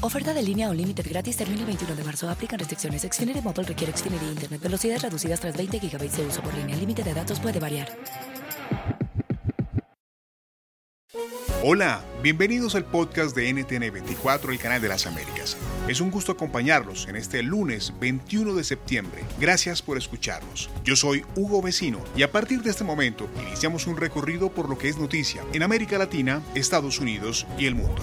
Oferta de línea o límite gratis termina el 21 de marzo. Aplican restricciones. Xfinity Mobile requiere Xfinity Internet. Velocidades reducidas tras 20 GB de uso por línea. El límite de datos puede variar. Hola, bienvenidos al podcast de NTN24, el canal de las Américas. Es un gusto acompañarlos en este lunes 21 de septiembre. Gracias por escucharnos. Yo soy Hugo Vecino y a partir de este momento iniciamos un recorrido por lo que es noticia en América Latina, Estados Unidos y el mundo.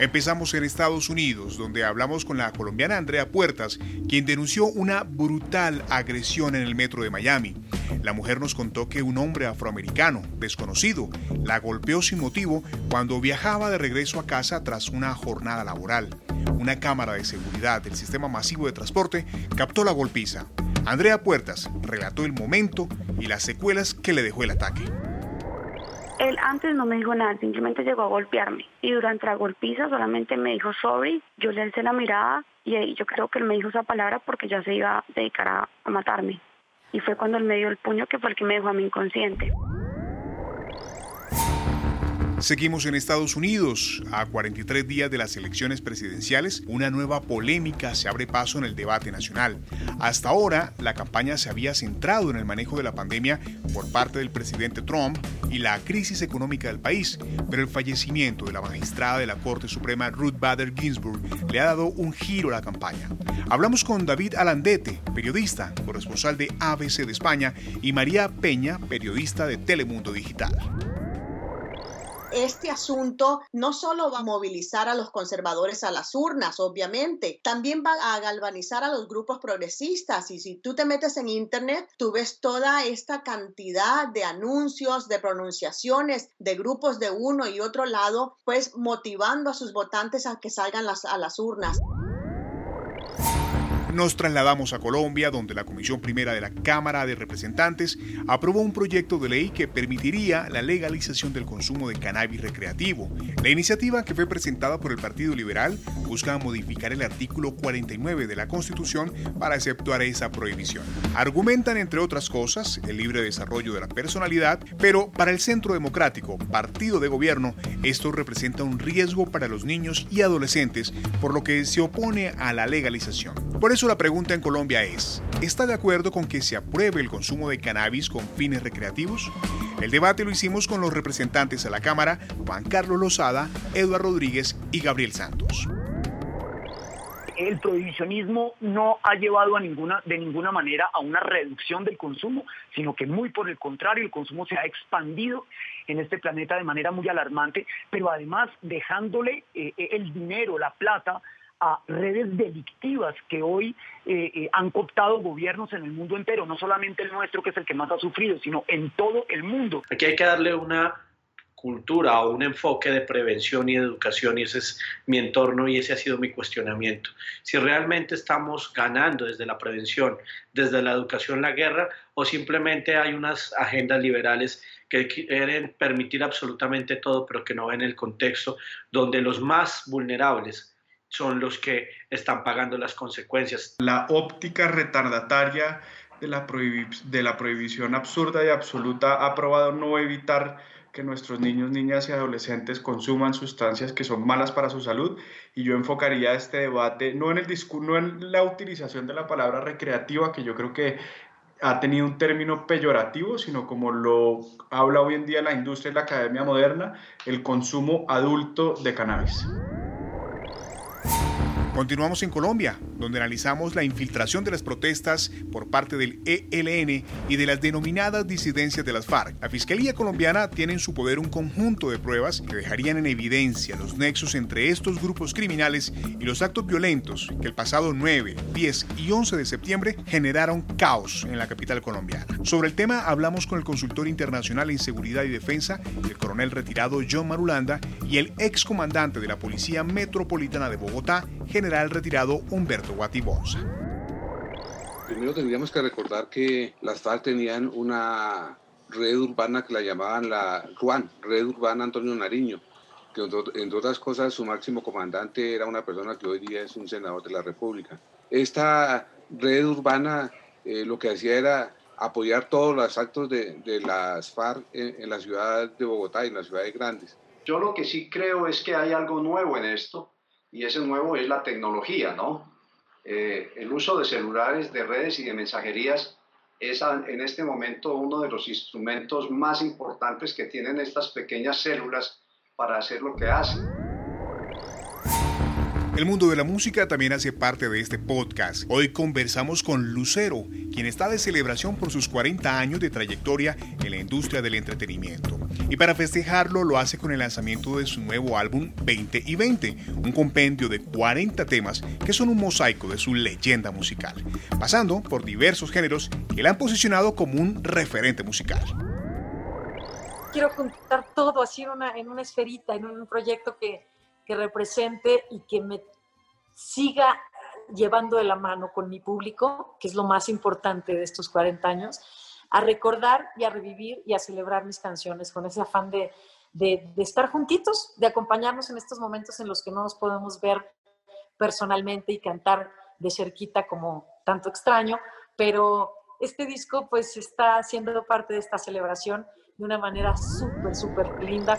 Empezamos en Estados Unidos, donde hablamos con la colombiana Andrea Puertas, quien denunció una brutal agresión en el metro de Miami. La mujer nos contó que un hombre afroamericano, desconocido, la golpeó sin motivo cuando viajaba de regreso a casa tras una jornada laboral. Una cámara de seguridad del sistema masivo de transporte captó la golpiza. Andrea Puertas relató el momento y las secuelas que le dejó el ataque. Él antes no me dijo nada, simplemente llegó a golpearme. Y durante la golpiza solamente me dijo sorry, yo le alcé la mirada y ahí yo creo que él me dijo esa palabra porque ya se iba a dedicar a, a matarme. Y fue cuando él me dio el puño que fue el que me dejó a mí inconsciente. Seguimos en Estados Unidos. A 43 días de las elecciones presidenciales, una nueva polémica se abre paso en el debate nacional. Hasta ahora, la campaña se había centrado en el manejo de la pandemia por parte del presidente Trump y la crisis económica del país, pero el fallecimiento de la magistrada de la Corte Suprema Ruth Bader Ginsburg le ha dado un giro a la campaña. Hablamos con David Alandete, periodista, corresponsal de ABC de España, y María Peña, periodista de Telemundo Digital este asunto no solo va a movilizar a los conservadores a las urnas, obviamente, también va a galvanizar a los grupos progresistas. Y si tú te metes en Internet, tú ves toda esta cantidad de anuncios, de pronunciaciones de grupos de uno y otro lado, pues motivando a sus votantes a que salgan a las urnas. Nos trasladamos a Colombia, donde la Comisión Primera de la Cámara de Representantes aprobó un proyecto de ley que permitiría la legalización del consumo de cannabis recreativo. La iniciativa, que fue presentada por el Partido Liberal, busca modificar el artículo 49 de la Constitución para aceptar esa prohibición. Argumentan, entre otras cosas, el libre desarrollo de la personalidad, pero para el Centro Democrático, partido de gobierno, esto representa un riesgo para los niños y adolescentes, por lo que se opone a la legalización. Por eso la pregunta en Colombia es, ¿está de acuerdo con que se apruebe el consumo de cannabis con fines recreativos? El debate lo hicimos con los representantes a la Cámara, Juan Carlos Lozada, Eduardo Rodríguez y Gabriel Santos el prohibicionismo no ha llevado a ninguna, de ninguna manera a una reducción del consumo, sino que muy por el contrario, el consumo se ha expandido en este planeta de manera muy alarmante, pero además dejándole eh, el dinero, la plata, redes delictivas que hoy eh, eh, han cooptado gobiernos en el mundo entero, no solamente el nuestro, que es el que más ha sufrido, sino en todo el mundo. Aquí hay que darle una cultura o un enfoque de prevención y de educación y ese es mi entorno y ese ha sido mi cuestionamiento. Si realmente estamos ganando desde la prevención, desde la educación la guerra o simplemente hay unas agendas liberales que quieren permitir absolutamente todo pero que no ven el contexto donde los más vulnerables son los que están pagando las consecuencias. La óptica retardataria de la, prohibición absurda y absoluta ha probado no evitar que nuestros niños, niñas y adolescentes consuman sustancias que son malas para su salud y yo enfocaría este debate no en el no en la utilización de la palabra recreativa que yo creo que ha tenido un término peyorativo, sino como lo habla hoy en día la industria y la academia moderna, el consumo adulto de cannabis. Continuamos en Colombia, donde analizamos la infiltración de las protestas por parte del ELN y de las denominadas disidencias de las FARC. La Fiscalía colombiana tiene en su poder un conjunto de pruebas que dejarían en evidencia los nexos entre estos grupos criminales y los actos violentos que el pasado 9, 10 y 11 de septiembre generaron caos en la capital colombiana. Sobre el tema hablamos con el consultor internacional en seguridad y defensa, el coronel retirado John Marulanda, y el excomandante de la Policía Metropolitana de Bogotá, general retirado Humberto Guatibonza. Primero tendríamos que recordar que las FARC tenían una red urbana que la llamaban la RUAN, Red Urbana Antonio Nariño, que entre otras cosas su máximo comandante era una persona que hoy día es un senador de la República. Esta red urbana eh, lo que hacía era apoyar todos los actos de, de las FARC en, en, la ciudad de Bogotá y en las ciudades grandes. Yo lo que sí creo es que hay algo nuevo en esto y ese nuevo es la tecnología, ¿no? Eh, el uso de celulares, de redes y de mensajerías es en este momento uno de los instrumentos más importantes que tienen estas pequeñas células para hacer lo que hacen. El mundo de la música también hace parte de este podcast. Hoy conversamos con Lucero, quien está de celebración por sus 40 años de trayectoria en la industria del entretenimiento. Y para festejarlo lo hace con el lanzamiento de su nuevo álbum 20 y 20, un compendio de 40 temas que son un mosaico de su leyenda musical, pasando por diversos géneros que la han posicionado como un referente musical. Quiero contar todo así una, en una esferita, en un proyecto que, que represente y que me siga llevando de la mano con mi público, que es lo más importante de estos 40 años, a recordar y a revivir y a celebrar mis canciones con ese afán de, estar juntitos, de acompañarnos en estos momentos en los que no nos podemos ver personalmente y cantar de cerquita como tanto extraño, pero este disco pues está siendo parte de esta celebración de una manera súper, súper linda.